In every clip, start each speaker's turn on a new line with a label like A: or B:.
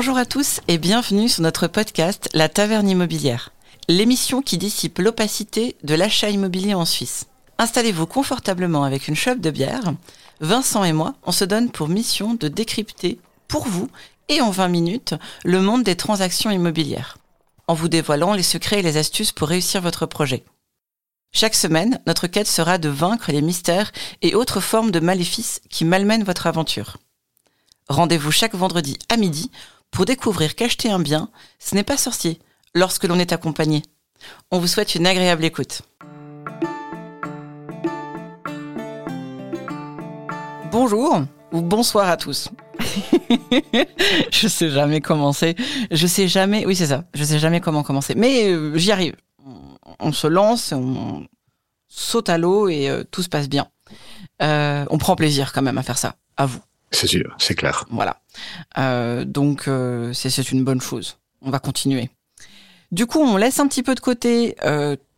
A: Bonjour à tous et bienvenue sur notre podcast La Taverne Immobilière, l'émission qui dissipe l'opacité de l'achat immobilier en Suisse. Installez-vous confortablement avec une chope de bière. Vincent et moi, on se donne pour mission de décrypter pour vous et en 20 minutes le monde des transactions immobilières, en vous dévoilant les secrets et les astuces pour réussir votre projet. Chaque semaine, notre quête sera de vaincre les mystères et autres formes de maléfices qui malmènent votre aventure. Rendez-vous chaque vendredi à midi pour découvrir qu'acheter un bien, ce n'est pas sorcier lorsque l'on est accompagné. On vous souhaite une agréable écoute. Bonjour ou bonsoir à tous. je sais jamais commencer. Je sais jamais. Oui, c'est ça. Je sais jamais comment commencer. Mais euh, j'y arrive. On, se lance, on saute à l'eau et euh, tout se passe bien. Euh, on prend plaisir quand même à faire ça. À vous.
B: C'est sûr, c'est clair.
A: Voilà. donc c'est une bonne chose. On va continuer. Du coup, on laisse un petit peu de côté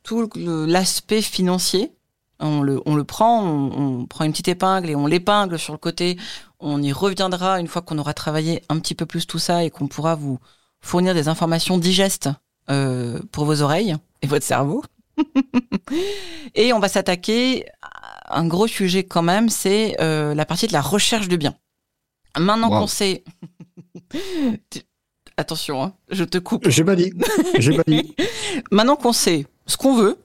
A: tout l'aspect financier on le, on le prend, on, prend une petite épingle et on l'épingle sur le côté. On y reviendra une fois qu'on aura travaillé un petit peu plus tout ça et qu'on pourra vous fournir des informations digestes euh, pour vos oreilles et votre cerveau. et on va s'attaquer un gros sujet quand même, c'est euh, la partie de la recherche de biens. Maintenant qu'on sait... Attention, hein, je te coupe.
B: J'ai pas dit. J'ai pas dit.
A: Maintenant qu'on sait ce qu'on veut,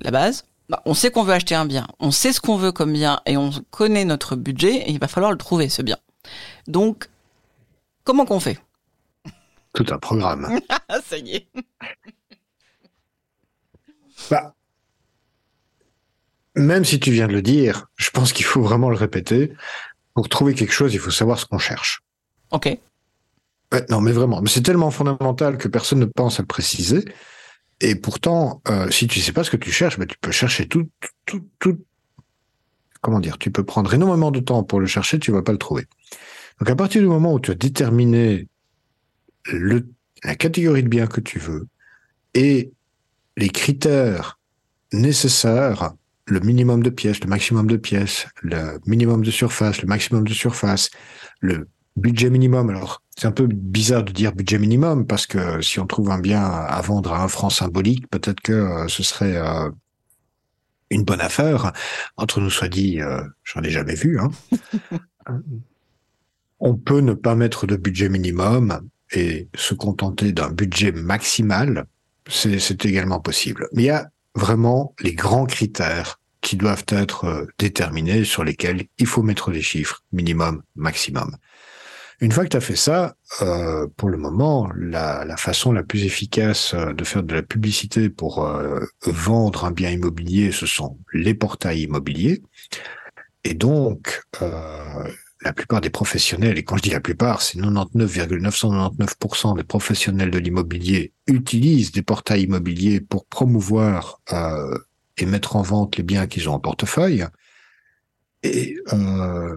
A: la base, bah, on sait qu'on veut acheter un bien, on sait ce qu'on veut comme bien et on connaît notre budget et il va falloir le trouver ce bien. Donc, comment qu'on fait?
B: Tout un programme.
A: Ça y est.
B: bah, même si tu viens de le dire, je pense qu'il faut vraiment le répéter. Pour trouver quelque chose, il faut savoir ce qu'on cherche.
A: Ok.
B: non, mais vraiment, c'est tellement fondamental que personne ne pense à le préciser. Et pourtant, euh, si tu sais pas ce que tu cherches, bah, tu peux chercher tout, tout, tout. Comment dire? Tu peux prendre énormément de temps pour le chercher, tu vas pas le trouver. Donc à partir du moment où tu as déterminé le, la catégorie de biens que tu veux et les critères nécessaires, le minimum de pièces, le maximum de pièces, le minimum de surface, le maximum de surface, le budget minimum. Alors, c'est un peu bizarre de dire budget minimum parce que si on trouve un bien à vendre à un franc symbolique, peut-être que euh, ce serait euh, une bonne affaire. Entre nous soit dit, euh, j'en ai jamais vu. Hein. on peut ne pas mettre de budget minimum et se contenter d'un budget maximal. C'est également possible. Mais il y a vraiment les grands critères qui doivent être déterminés sur lesquels il faut mettre des chiffres minimum, maximum. Une fois que tu as fait ça, euh, pour le moment, la, façon la plus efficace euh, de faire de la publicité pour euh, vendre un bien immobilier, ce sont les portails immobiliers. Et donc, euh, la plupart des professionnels, et quand je dis la plupart, c'est 99,999% des professionnels de l'immobilier utilisent des portails immobiliers pour promouvoir euh, et mettre en vente les biens qu'ils ont en portefeuille. Et euh,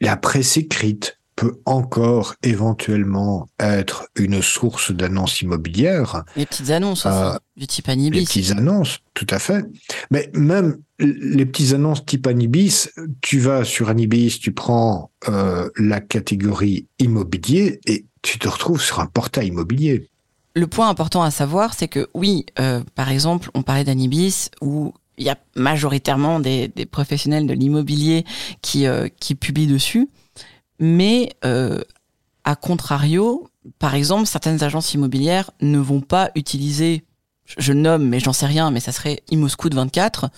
B: la presse écrite peut encore éventuellement être une source d'annonces immobilières.
A: Les petites annonces aussi, euh, du type Anibis.
B: Les petites annonces, tout à fait. Mais même les petites annonces type Anibis, tu vas sur Anibis, tu prends euh, la catégorie immobilier et tu te retrouves sur un portail immobilier.
A: Le point important à savoir, c'est que oui, euh, par exemple, on parlait d'Anibis où il y a majoritairement des, des professionnels de l'immobilier qui, euh, qui publient dessus. Mais euh, à contrario, par exemple, certaines agences immobilières ne vont pas utiliser, je nomme, mais j'en sais rien, mais ça serait Imoscout 24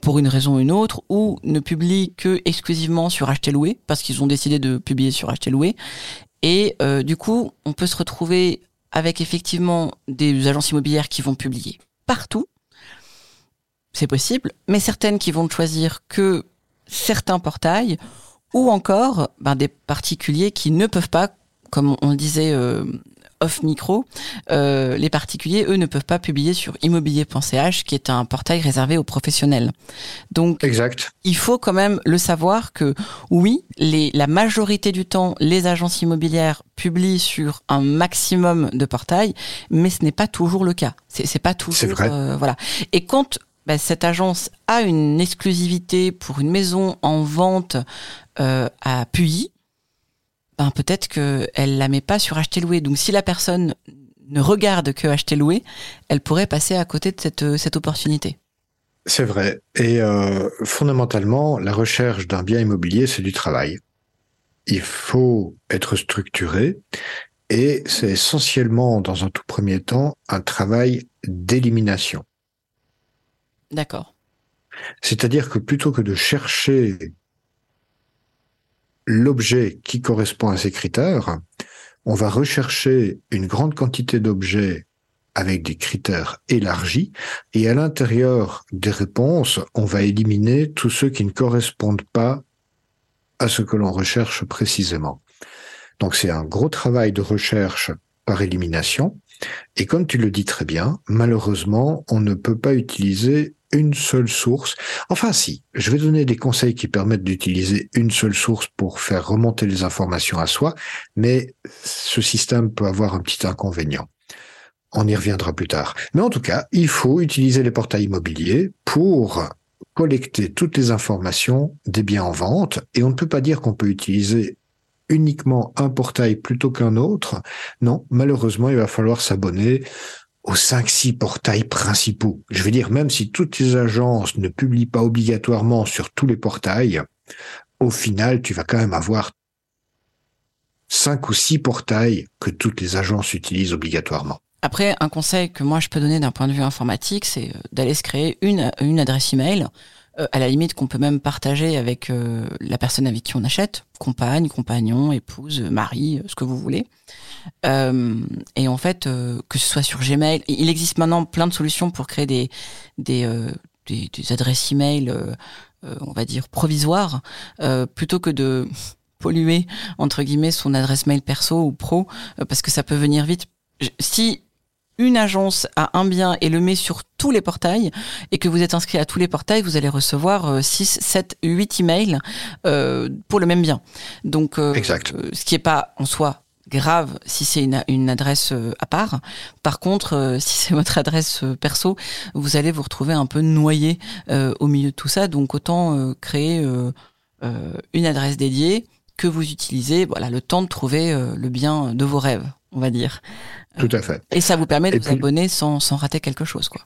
A: pour une raison ou une autre, ou ne publient que exclusivement sur Acheter Loué, parce qu'ils ont décidé de publier sur Acheter Loué. Et euh, du coup, on peut se retrouver avec effectivement des agences immobilières qui vont publier partout, c'est possible, mais certaines qui vont choisir que certains portails, ou encore ben, des particuliers qui ne peuvent pas, comme on le disait euh, off micro, euh, les particuliers, eux, ne peuvent pas publier sur immobilier.ch, qui est un portail réservé aux professionnels. Donc,
B: exact.
A: il faut quand même le savoir que oui, les, la majorité du temps, les agences immobilières publient sur un maximum de portails, mais ce n'est pas toujours le cas. C'est pas toujours.
B: C'est vrai.
A: Euh, voilà. Et quand bah, cette agence a une exclusivité pour une maison en vente euh, à Puy, ben peut-être qu'elle la met pas sur acheter louer. Donc si la personne ne regarde que acheter louer, elle pourrait passer à côté de cette, cette opportunité.
B: C'est vrai. Et euh, fondamentalement, la recherche d'un bien immobilier, c'est du travail. Il faut être structuré et c'est essentiellement, dans un tout premier temps, un travail d'élimination.
A: D'accord.
B: C'est-à-dire que plutôt que de chercher l'objet qui correspond à ces critères, on va rechercher une grande quantité d'objets avec des critères élargis et à l'intérieur des réponses, on va éliminer tous ceux qui ne correspondent pas à ce que l'on recherche précisément. Donc c'est un gros travail de recherche par élimination. Et comme tu le dis très bien, malheureusement, on ne peut pas utiliser une seule source. Enfin si, je vais donner des conseils qui permettent d'utiliser une seule source pour faire remonter les informations à soi, mais ce système peut avoir un petit inconvénient. On y reviendra plus tard. Mais en tout cas, il faut utiliser les portails immobiliers pour collecter toutes les informations des biens en vente et on ne peut pas dire qu'on peut utiliser uniquement un portail plutôt qu'un autre. Non, malheureusement, il va falloir s'abonner aux 5-6 portails principaux. Je veux dire, même si toutes les agences ne publient pas obligatoirement sur tous les portails, au final, tu vas quand même avoir cinq ou six portails que toutes les agences utilisent obligatoirement.
A: Après, un conseil que moi je peux donner d'un point de vue informatique, c'est euh, d'aller se créer une, une adresse email, euh, à la limite qu'on peut même partager avec euh, la personne avec qui on achète, compagne, compagnon, épouse, mari, ce que vous voulez. et en fait, que ce soit sur Gmail, il existe maintenant plein de solutions pour créer des, des, des, des adresses email, on va dire, provisoires, plutôt que de polluer entre guillemets son adresse mail perso ou pro parce que ça peut venir vite si une agence a un bien et le met sur tous les portails et que vous êtes inscrit à tous les portails, vous allez recevoir 6, 7, 8 emails euh, pour le même bien. Donc, euh,
B: exact.
A: Euh, ce qui est pas en soi grave si c'est une, une, adresse à part. Par contre, euh, si c'est votre adresse perso, vous allez vous retrouver un peu noyé au milieu de tout ça. Donc, autant créer une adresse dédiée que vous utilisez, voilà, le temps de trouver le bien de vos rêves, on va dire.
B: Tout à fait.
A: Et ça vous permet de vous abonner sans, sans rater quelque chose, quoi.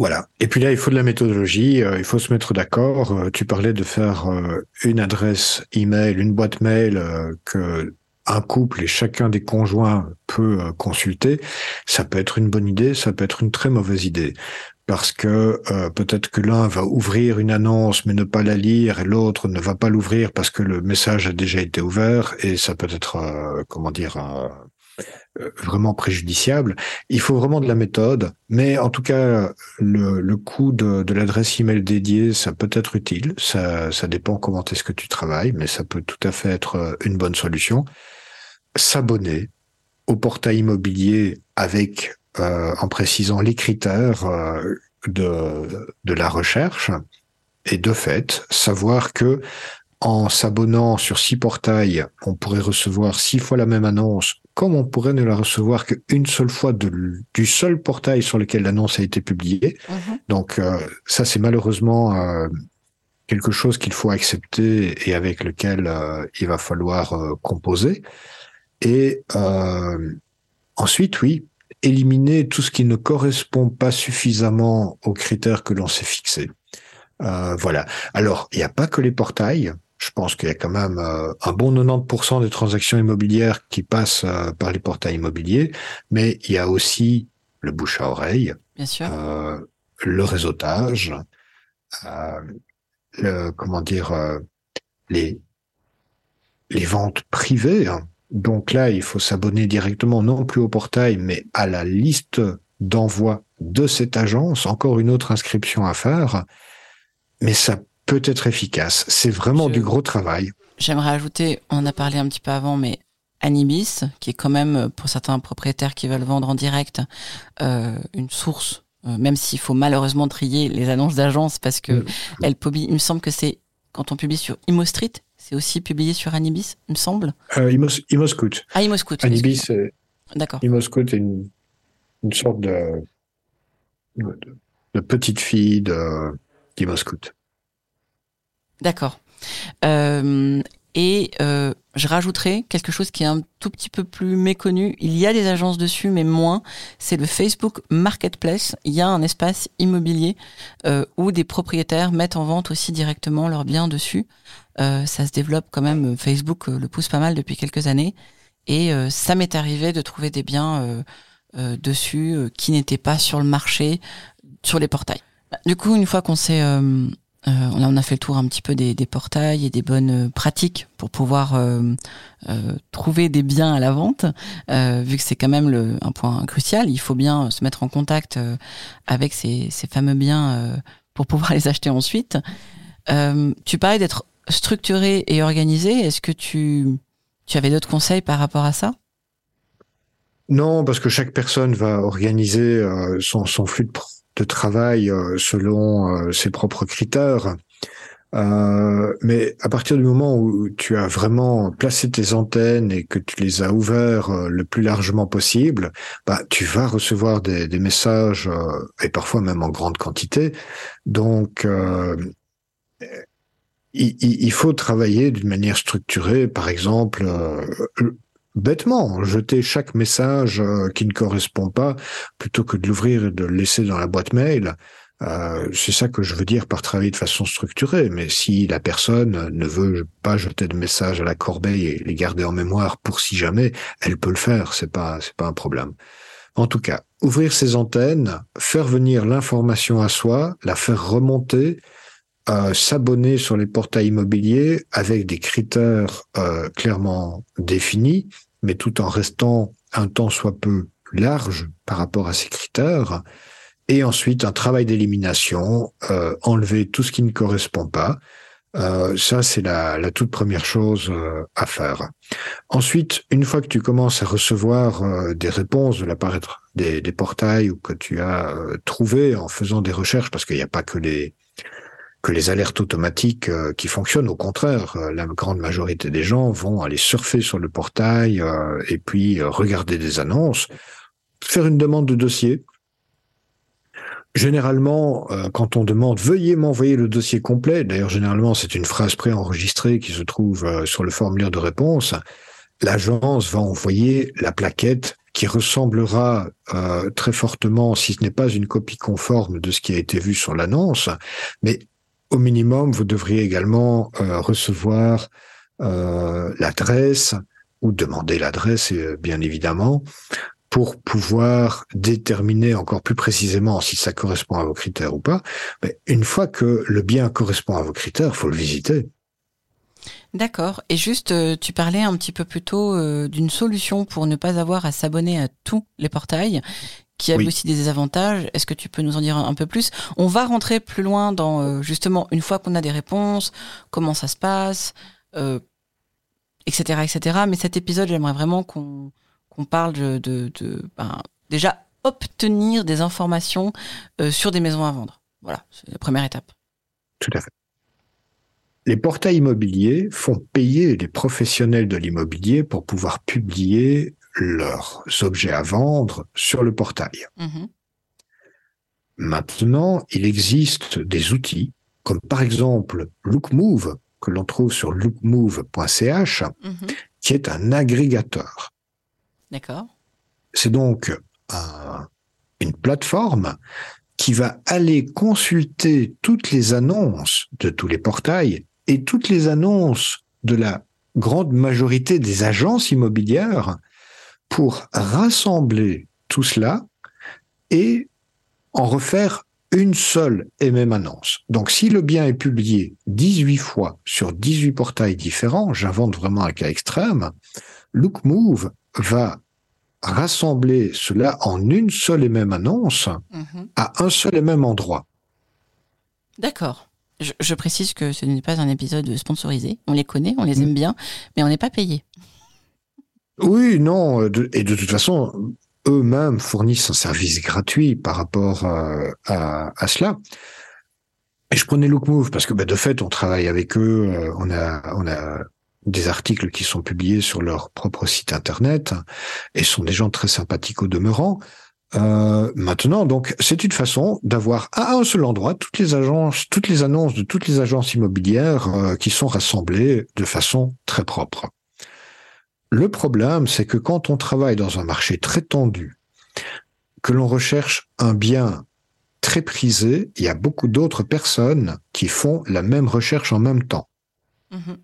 B: Voilà. Et puis là, il faut de la méthodologie, euh, il faut se mettre d'accord. Euh, tu parlais de faire euh, une adresse email, une boîte mail que un couple et chacun des conjoints peut consulter. Ça peut être une bonne idée, ça peut être une très mauvaise idée. Parce que peut-être que l'un va ouvrir une annonce mais ne pas la lire et l'autre ne va pas l'ouvrir parce que le message a déjà été ouvert et ça peut être, comment dire, vraiment préjudiciable. Il faut vraiment de la méthode, mais en tout cas, le, le coût de, de l'adresse email dédiée, ça peut être utile. Ça, ça dépend comment est-ce que tu travailles, mais ça peut tout à fait être euh, une bonne solution. S'abonner au portail immobilier avec, euh, en précisant les critères de, de la recherche, et de fait, savoir que en s'abonnant sur six portails, on pourrait recevoir six fois la même annonce, comme on pourrait ne la recevoir qu'une seule fois de, du seul portail sur lequel l'annonce a été publiée. Mhm. Donc euh, ça, c'est malheureusement euh, quelque chose qu'il faut accepter et avec lequel euh, il va falloir composer. Et ensuite, oui, éliminer tout ce qui ne correspond pas suffisamment aux critères que l'on s'est fixés. voilà. Alors, il n'y a pas que les portails je pense qu'il y a quand même euh, un bon 90% des transactions immobilières qui passent euh, par les portails immobiliers, mais il y a aussi le bouche à oreille,
A: Bien sûr.
B: Euh, le réseautage, le, comment dire, les les ventes privées. Hein. Donc là, il faut s'abonner directement non plus au portail, mais à la liste d'envoi de cette agence. Encore une autre inscription à faire, mais ça peut être efficace. C'est vraiment du gros travail.
A: J'aimerais ajouter, on en a parlé un petit peu avant, mais Anibis, qui est quand même, pour certains propriétaires qui veulent vendre en direct, euh, une source, euh, même s'il faut malheureusement trier les annonces d'agence parce que mm. elle publie, il me semble que c'est, quand on publie sur Imo Street, c'est aussi publié sur Anibis, il me semble.
B: Euh, Imo, Scout.
A: Ah, Imo Scout.
B: Anibis,
A: D'accord.
B: Imo Scout est une, une sorte de, de, petite fille de d'Imo Scout.
A: D'accord. Euh, et euh, je rajouterai quelque chose qui est un tout petit peu plus méconnu. Il y a des agences dessus, mais moins. C'est le Facebook Marketplace. Il y a un espace immobilier euh, où des propriétaires mettent en vente aussi directement leurs biens dessus. Euh, ça se développe quand même. Facebook le pousse pas mal depuis quelques années. Et ça m'est arrivé de trouver des biens dessus qui n'étaient pas sur le marché, sur les portails. Du coup, une fois qu'on s'est là, on a fait le tour un petit peu des, des portails et des bonnes euh, pratiques pour pouvoir euh, euh, trouver des biens à la vente, euh, vu que c'est quand même le, un point crucial. Il faut bien se mettre en contact avec ces, ces, fameux biens pour pouvoir les acheter ensuite. tu parlais d'être structuré et organisé. Est-ce que tu, tu avais d'autres conseils par rapport à ça?
B: Non, parce que chaque personne va organiser son, son flux de de travail euh, selon euh, ses propres critères. Euh, mais à partir du moment où tu as vraiment placé tes antennes et que tu les as ouverts le plus largement possible, bah, tu vas recevoir des, messages et parfois même en grande quantité. Donc, il, faut travailler d'une manière structurée. Par exemple, bêtement, jeter chaque message euh, qui ne correspond pas plutôt que de l'ouvrir et de le laisser dans la boîte mail. Euh, c'est ça que je veux dire par travailler de façon structurée. Mais si la personne ne veut pas jeter de messages à la corbeille et les garder en mémoire pour si jamais, elle peut le faire. C'est pas, c'est pas un problème. En tout cas, ouvrir ses antennes, faire venir l'information à soi, la faire remonter, s'abonner sur les portails immobiliers avec des critères euh, clairement définis, mais tout en restant un temps soit peu large par rapport à ces critères. Et ensuite, un travail d'élimination, euh, enlever tout ce qui ne correspond pas. Euh, ça, c'est la, la, toute première chose à faire. Ensuite, une fois que tu commences à recevoir des réponses de la part des, des portails ou que tu as trouvé en faisant des recherches, parce qu'il n'y a pas que les que les alertes automatiques euh, qui fonctionnent. Au contraire, euh, la grande majorité des gens vont aller surfer sur le portail euh, et puis regarder des annonces, faire une demande de dossier. Généralement, quand on demande veuillez m'envoyer le dossier complet, d'ailleurs généralement c'est une phrase préenregistrée qui se trouve sur le formulaire de réponse, l'agence va envoyer la plaquette qui ressemblera très fortement, si ce n'est pas une copie conforme de ce qui a été vu sur l'annonce, mais au minimum, vous devriez également euh, recevoir euh, l'adresse ou demander l'adresse, euh, bien évidemment, pour pouvoir déterminer encore plus précisément si ça correspond à vos critères ou pas. Mais une fois que le bien correspond à vos critères, faut le visiter.
A: D'accord. Et juste, tu parlais un petit peu plus tôt d'une solution pour ne pas avoir à s'abonner à tous les portails qui a aussi des avantages. Est-ce que tu peux nous en dire un, peu plus? On va rentrer plus loin dans euh, justement une fois qu'on a des réponses, comment ça se passe, euh, etc., etc. Mais cet épisode, j'aimerais vraiment qu'on parle de, de, de ben, déjà obtenir des informations euh, sur des maisons à vendre. Voilà, c'est la première étape.
B: Tout à fait. Les portails immobiliers font payer les professionnels de l'immobilier pour pouvoir publier leurs objets à vendre sur le portail. Mhm. Maintenant, il existe des outils, comme par exemple LookMove, que l'on trouve sur lookmove.ch, mhm. qui est un agrégateur.
A: D'accord.
B: C'est donc une plateforme qui va aller consulter toutes les annonces de tous les portails et toutes les annonces de la grande majorité des agences immobilières pour rassembler tout cela et en refaire une seule et même annonce. Donc si le bien est publié 18 fois sur 18 portails différents, j'invente vraiment un cas extrême, LookMove va rassembler cela en une seule et même annonce mhm. à un seul et même endroit.
A: D'accord. Je, précise que ce n'est pas un épisode sponsorisé. On les connaît, on les mm. aime bien, mais on n'est pas payé.
B: Oui, non, et de toute façon, eux-mêmes fournissent un service gratuit par rapport euh, à, cela. Et je prenais LookMove parce que bah, de fait, on travaille avec eux, euh, on a, on a des articles qui sont publiés sur leur propre site internet et sont des gens très sympathiques au demeurant. Euh, maintenant, donc, c'est une façon d'avoir à un seul endroit toutes les agences, toutes les annonces de toutes les agences immobilières qui sont rassemblées de façon très propre. Le problème, c'est que quand on travaille dans un marché très tendu, que l'on recherche un bien très prisé, il y a beaucoup d'autres personnes qui font la même recherche en même temps. Mhm.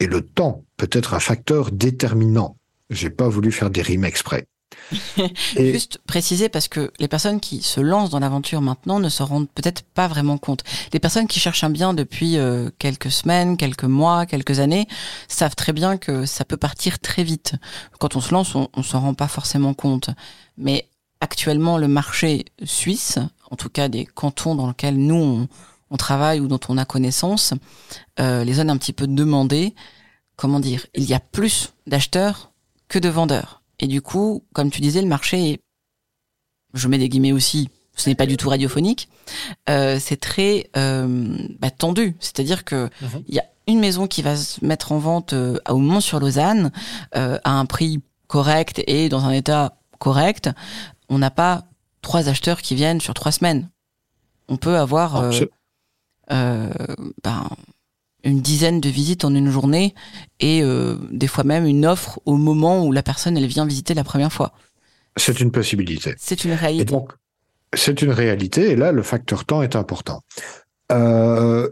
B: Et le temps peut être un facteur déterminant. J'ai pas voulu faire des rimes exprès.
A: Juste préciser parce que les personnes qui se lancent dans l'aventure maintenant ne se rendent peut-être pas vraiment compte. Les personnes qui cherchent un bien depuis euh, quelques semaines, quelques mois, quelques années savent très bien que ça peut partir très vite. Quand on se lance, on, on s'en rend pas forcément compte. Mais actuellement, le marché suisse, en tout cas des cantons dans lesquels nous on, travaille ou dont on a connaissance, euh, les zones un petit peu demandées, comment dire, il y a plus d'acheteurs que de vendeurs. Et du coup, comme tu disais, le marché est, je mets des guillemets aussi, ce n'est pas du tout radiophonique, euh, c'est très euh, bah, tendu. C'est-à-dire que mhm. il y a une maison qui va se mettre en vente euh, au Mont-sur-Lausanne euh, à un prix correct et dans un état correct. On n'a pas trois acheteurs qui viennent sur trois semaines. On peut avoir euh, euh, ben, une dizaine de visites en une journée et euh, des fois même une offre au moment où la personne elle vient visiter la première fois.
B: C'est une possibilité.
A: C'est une réalité.
B: Et donc, c'est une réalité et là, le facteur temps est important. Euh,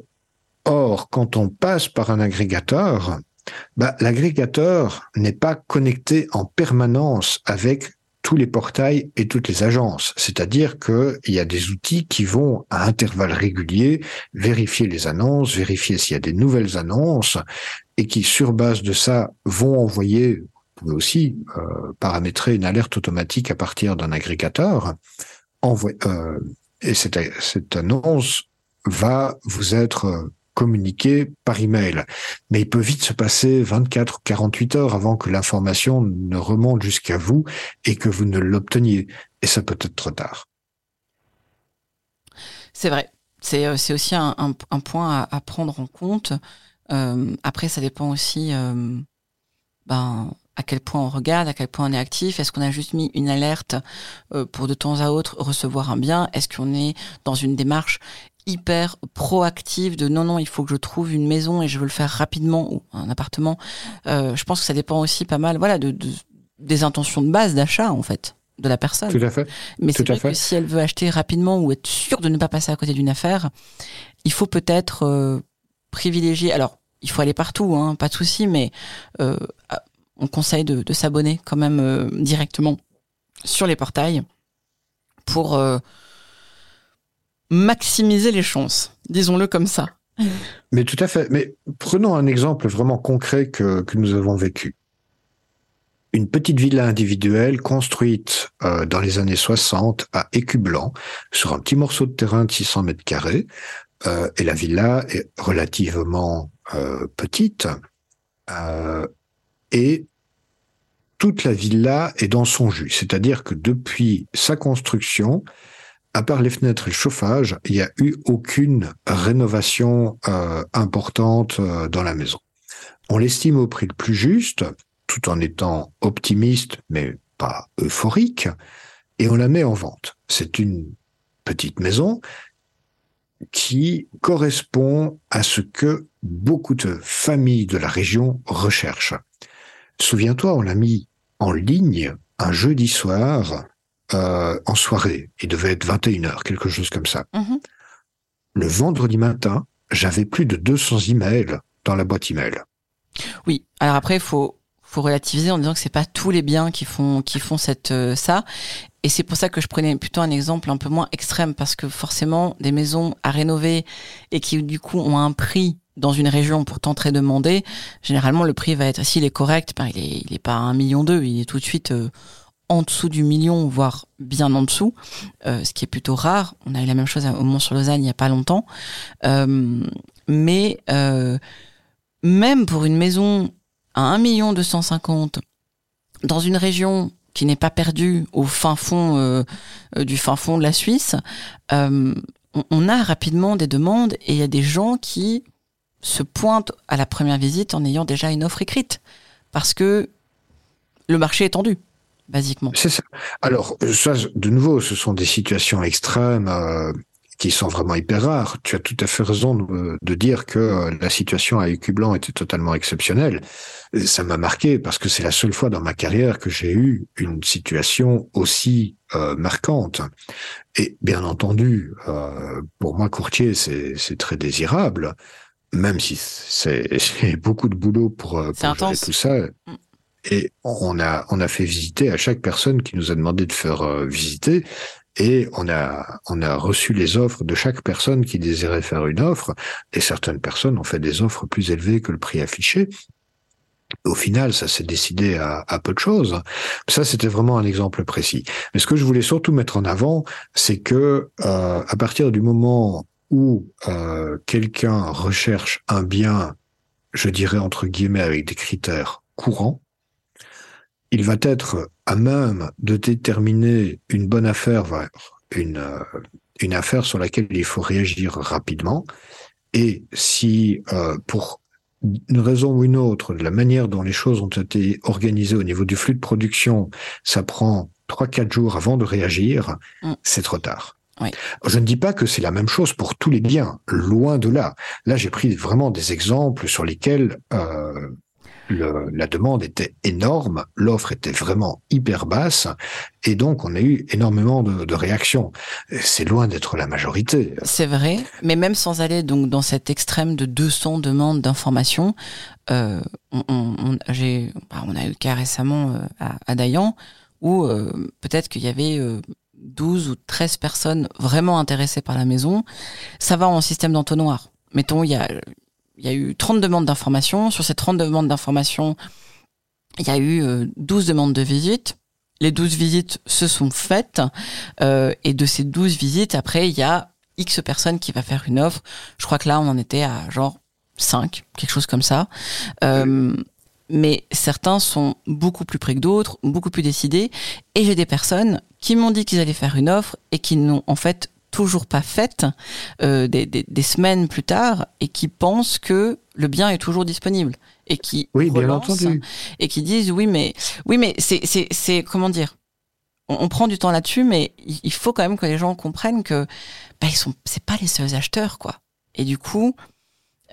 B: or, quand on passe par un agrégateur, bah, l'agrégateur n'est pas connecté en permanence avec tous les portails et toutes les agences. C'est-à-dire qu'il y a des outils qui vont à intervalles réguliers vérifier les annonces, vérifier s'il y a des nouvelles annonces et qui, sur base de ça, vont envoyer, vous pouvez aussi euh, paramétrer une alerte automatique à partir d'un agrégateur. Euh, et cette, cette annonce va vous être communiquer par email. Mais il peut vite se passer 24 ou 48 heures avant que l'information ne remonte jusqu'à vous et que vous ne l'obteniez. Et ça peut être trop tard.
A: C'est vrai. C'est euh, aussi un, point à, prendre en compte. Euh, après, ça dépend aussi euh, ben, à quel point on regarde, à quel point on est actif. Est-ce qu'on a juste mis une alerte pour de temps à autre recevoir un bien? Est-ce qu'on est dans une démarche hyper proactive de non non il faut que je trouve une maison et je veux le faire rapidement ou un appartement. Euh, je pense que ça dépend aussi pas mal voilà de, des intentions de base d'achat en fait de la personne.
B: Tout à fait.
A: Mais c'est vrai que si elle veut acheter rapidement ou être sûre de ne pas passer à côté d'une affaire il faut peut-être euh, privilégier alors il faut aller partout hein, pas de souci mais euh, on conseille de, de s'abonner quand même euh, directement sur les portails pour maximiser les chances, disons-le comme ça.
B: Mais tout à fait. Mais prenons un exemple vraiment concret que, que nous avons vécu. Une petite villa individuelle construite euh, dans les années 60 à Écublanc, sur un petit morceau de terrain de 600 mètres carrés. Euh, et la villa est relativement euh, petite. et toute la villa est dans son jus. C'est-à-dire que depuis sa construction, à part les fenêtres et le chauffage, il n'y a eu aucune rénovation euh, importante euh, dans la maison. On l'estime au prix le plus juste, tout en étant optimiste, mais pas euphorique, et on la met en vente. C'est une petite maison qui correspond à ce que beaucoup de familles de la région recherchent. Souviens-toi, on l'a mis en ligne un jeudi soir euh, en soirée. Il devait être 21h, quelque chose comme ça. Mhm. Le vendredi matin, j'avais plus de 200 emails dans la boîte email.
A: Oui. Alors après, il faut, faut relativiser en disant que c'est pas tous les biens qui font, qui font cette, euh, ça. Et c'est pour ça que je prenais plutôt un exemple un peu moins extrême parce que forcément, des maisons à rénover et qui du coup ont un prix dans une région pourtant très demandée, généralement le prix va être, s'il est correct, ben, il est, il est pas à un million deux, il est tout de suite euh, en dessous du million, voire bien en dessous, euh, ce qui est plutôt rare. On a eu la même chose au Mont-sur-Lausanne il n'y a pas longtemps. Euh, mais euh, même pour une maison à 1 million 250 dans une région qui n'est pas perdue au fin fond du fin fond de la Suisse, on, on, a rapidement des demandes et il y a des gens qui se pointent à la première visite en ayant déjà une offre écrite parce que le marché est tendu basiquement.
B: C'est ça. Alors, ça, de nouveau, ce sont des situations extrêmes. Euh, qui sont vraiment hyper rares. Tu as tout à fait raison de, de dire que la situation à Blanc était totalement exceptionnelle. Ça m'a marqué parce que c'est la seule fois dans ma carrière que j'ai eu une situation aussi euh, marquante. Et bien entendu, euh, pour moi, courtier, c'est très désirable, même si c'est beaucoup de boulot pour, euh, pour gérer tout ça. Et on a, on a fait visiter à chaque personne qui nous a demandé de faire euh, visiter. Et on a, on a reçu les offres de chaque personne qui désirait faire une offre. Et certaines personnes ont fait des offres plus élevées que le prix affiché. Au final, ça s'est décidé à, à, peu de choses. Ça, c'était vraiment un exemple précis. Mais ce que je voulais surtout mettre en avant, c'est que euh, à partir du moment où euh, quelqu'un recherche un bien, je dirais entre guillemets avec des critères courants, il va être à même de déterminer une bonne affaire, une, euh, une affaire sur laquelle il faut réagir rapidement. Et si, euh, pour une raison ou une autre, de la manière dont les choses ont été organisées au niveau du flux de production, ça prend trois, quatre jours avant de réagir, mm. c'est trop tard. Je ne dis pas que c'est la même chose pour tous les biens, loin de là. Là, j'ai pris vraiment des exemples sur lesquels euh, le, la demande était énorme, l'offre était vraiment hyper basse, et donc on a eu énormément de, de réactions. C'est loin d'être la majorité.
A: C'est vrai, mais même sans aller donc dans cet extrême de 200 demandes d'informations, euh, on, on, j'ai, bah, on a eu le cas récemment euh, à, à Dayan où euh, peut-être qu'il y avait 12 euh, ou 13 personnes vraiment intéressées par la maison. Ça va en système d'entonnoir. Mettons, il y a il y a eu 30 demandes d'information. Sur ces 30 demandes d'information, il y a eu 12 euh, demandes de visite. Les 12 visites se sont faites. Euh, et de ces 12 visites, après, il y a X personnes qui va faire une offre. Je crois que là, on en était à genre 5, quelque chose comme ça. Euh, mais certains sont beaucoup plus près que d'autres, beaucoup plus décidés. Et j'ai des personnes qui m'ont dit qu'ils allaient faire une offre et qui n'ont en fait toujours pas faite euh, des, des, des, semaines plus tard et qui pensent que le bien est toujours disponible et qui
B: oui bien entendu.
A: et qui disent oui mais oui mais c'est c'est c'est comment dire on, on, prend du temps là-dessus mais il faut quand même que les gens comprennent que bah, ils sont c'est pas les seuls acheteurs quoi. Et du coup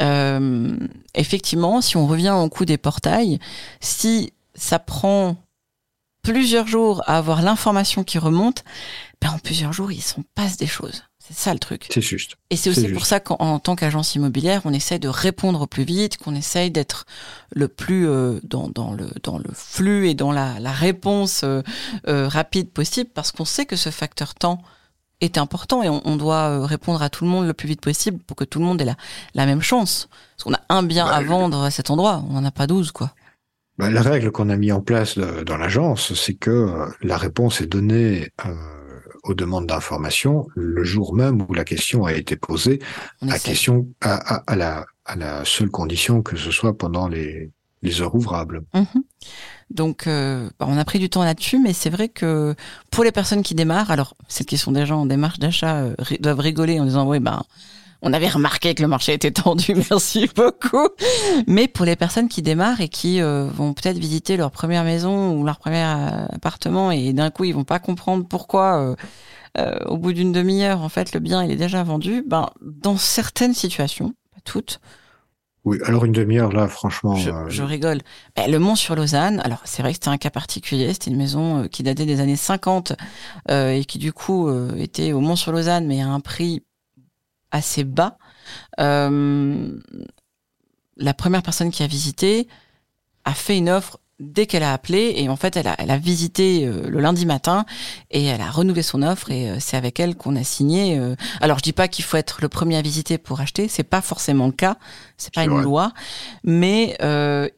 A: euh, effectivement si on revient au coup des portails si ça prend plusieurs jours à avoir l'information qui remonte, ben en plusieurs jours, il s'en passe des choses. C'est ça le truc.
B: C'est juste.
A: Et c'est aussi pour ça qu'en tant qu'agence immobilière, on essaye de répondre au plus vite, qu'on essaye d'être le plus euh, dans, dans, le, dans le flux et dans la, la réponse euh, euh, rapide possible, parce qu'on sait que ce facteur temps est important et on, on, doit répondre à tout le monde le plus vite possible pour que tout le monde ait la, la même chance. Parce qu'on a un bien bah, à vendre à cet endroit, on n'en a pas 12, quoi.
B: Bah, la règle qu'on a mis en place dans l'agence, c'est que euh, la réponse est donnée euh, aux demandes d'information le jour même où la question a été posée, à, question, à, à, la, à la seule condition que ce soit pendant les, les heures ouvrables.
A: Mhm. Donc, euh, bah, on a pris du temps là-dessus, mais c'est vrai que pour les personnes qui démarrent, alors cette question des gens en démarche d'achat euh, doivent rigoler en disant oui, ben on avait remarqué que le marché était tendu, merci beaucoup. Mais pour les personnes qui démarrent et qui euh, vont peut-être visiter leur première maison ou leur premier euh, appartement et d'un coup ils vont pas comprendre pourquoi euh, au bout d'une demi-heure en fait le bien il est déjà vendu, ben dans certaines situations, pas toutes.
B: Oui, alors une demi-heure là, franchement.
A: Je, rigole. Ben, le Mont sur Lausanne, alors c'est vrai que c'était un cas particulier, c'était une maison qui datait des années 50 et qui du coup était au Mont sur Lausanne, mais à un prix assez bas. Euh, la première personne qui a visité a fait une offre dès qu'elle a appelé et en fait elle a, elle a visité euh, le lundi matin et elle a renouvelé son offre et euh, c'est avec elle qu'on a signé. Euh. alors je dis pas qu'il faut être le premier à visiter pour acheter, c'est pas forcément le cas, c'est pas une loi, mais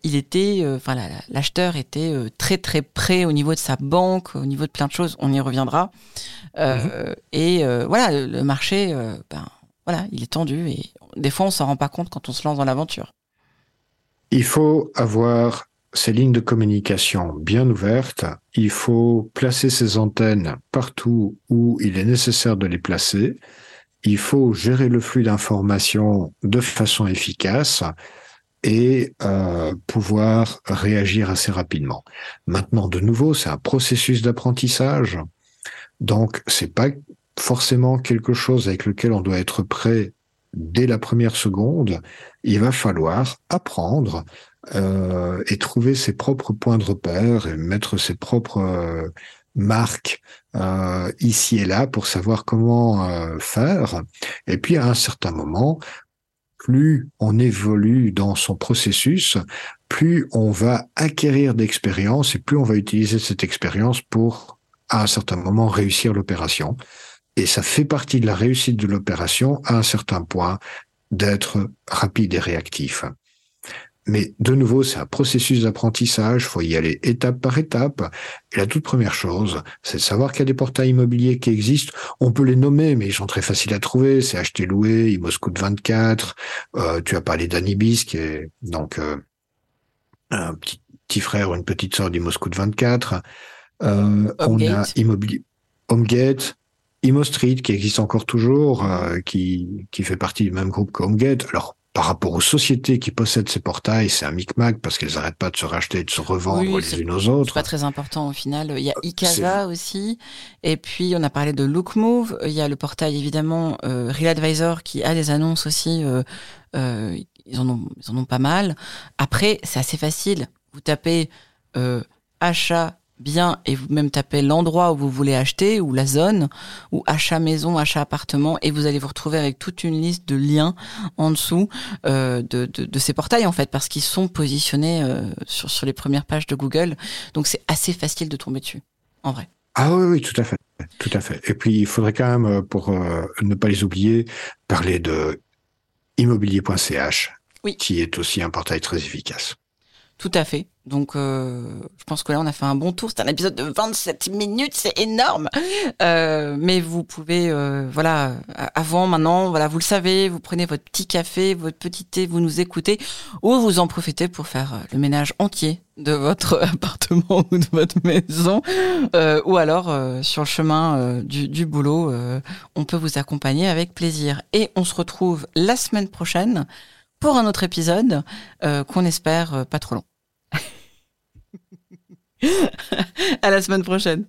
A: il était, enfin l'acheteur était très très près au niveau de sa banque, au niveau de plein de choses, on y reviendra. Mhm. Et voilà le marché, ben voilà, il est tendu et des fois on s'en rend pas compte quand on se lance dans l'aventure.
B: Il faut avoir ces lignes de communication bien ouvertes. Il faut placer ces antennes partout où il est nécessaire de les placer. Il faut gérer le flux d'informations de façon efficace et euh, pouvoir réagir assez rapidement. Maintenant, de nouveau, c'est un processus d'apprentissage. Donc, c'est pas forcément quelque chose avec lequel on doit être prêt dès la première seconde. Il va falloir apprendre euh, et trouver ses propres points de repère et mettre ses propres euh, marques euh, ici et là pour savoir comment euh, faire. Et puis à un certain moment, plus on évolue dans son processus, plus on va acquérir d'expérience et plus on va utiliser cette expérience pour, à un certain moment, réussir l'opération. Et ça fait partie de la réussite de l'opération, à un certain point, d'être rapide et réactif. Mais de nouveau, c'est un processus d'apprentissage, faut y aller étape par étape. Et la toute première chose, c'est de savoir qu'il y a des portails immobiliers qui existent. On peut les nommer, mais ils sont très faciles à trouver. C'est acheter louer, Imoscout 24. Euh, tu as parlé d'Anibis, qui est donc euh, un petit, petit, frère ou une petite sœur d'Imoscout 24. Euh, on a Immobilier Homegate, ImoStreet qui existe encore toujours, euh, qui, qui fait partie du même groupe que Homegate. Alors par rapport aux sociétés qui possèdent ces portails, c'est un micmac parce qu'elles n'arrêtent pas de se racheter et de se revendre les unes aux autres.
A: C'est pas très important au final. Il y a Ikaza aussi. Et puis, on a parlé de Lookmove. Il y a le portail, évidemment, euh, Real Advisor qui a des annonces aussi. Euh, euh, ils, en ont, ils en ont pas mal. Après, c'est assez facile. Vous tapez euh, achat bien et vous même tapez l'endroit où vous voulez acheter ou la zone ou achat maison, achat appartement et vous allez vous retrouver avec toute une liste de liens en dessous euh, de, de, de, ces portails en fait parce qu'ils sont positionnés euh, sur, sur les premières pages de Google. Donc c'est assez facile de tomber dessus en vrai.
B: Ah oui, oui, tout à fait, tout à fait. Et puis il faudrait quand même, euh, pour euh, ne pas les oublier, parler de immobilier.ch,
A: oui.
B: qui est aussi un portail très efficace.
A: Tout à fait. Donc, euh, je pense que là, on a fait un bon tour. C'est un épisode de 27 minutes, c'est énorme. Euh, mais vous pouvez, euh, voilà, avant, maintenant, voilà, vous le savez, vous prenez votre petit café, votre petit thé, vous nous écoutez, ou vous en profitez pour faire le ménage entier de votre appartement ou de votre maison, euh, ou alors euh, sur le chemin euh, du, du, boulot, on peut vous accompagner avec plaisir. Et on se retrouve la semaine prochaine pour un autre épisode qu'on espère pas trop long. à la semaine prochaine.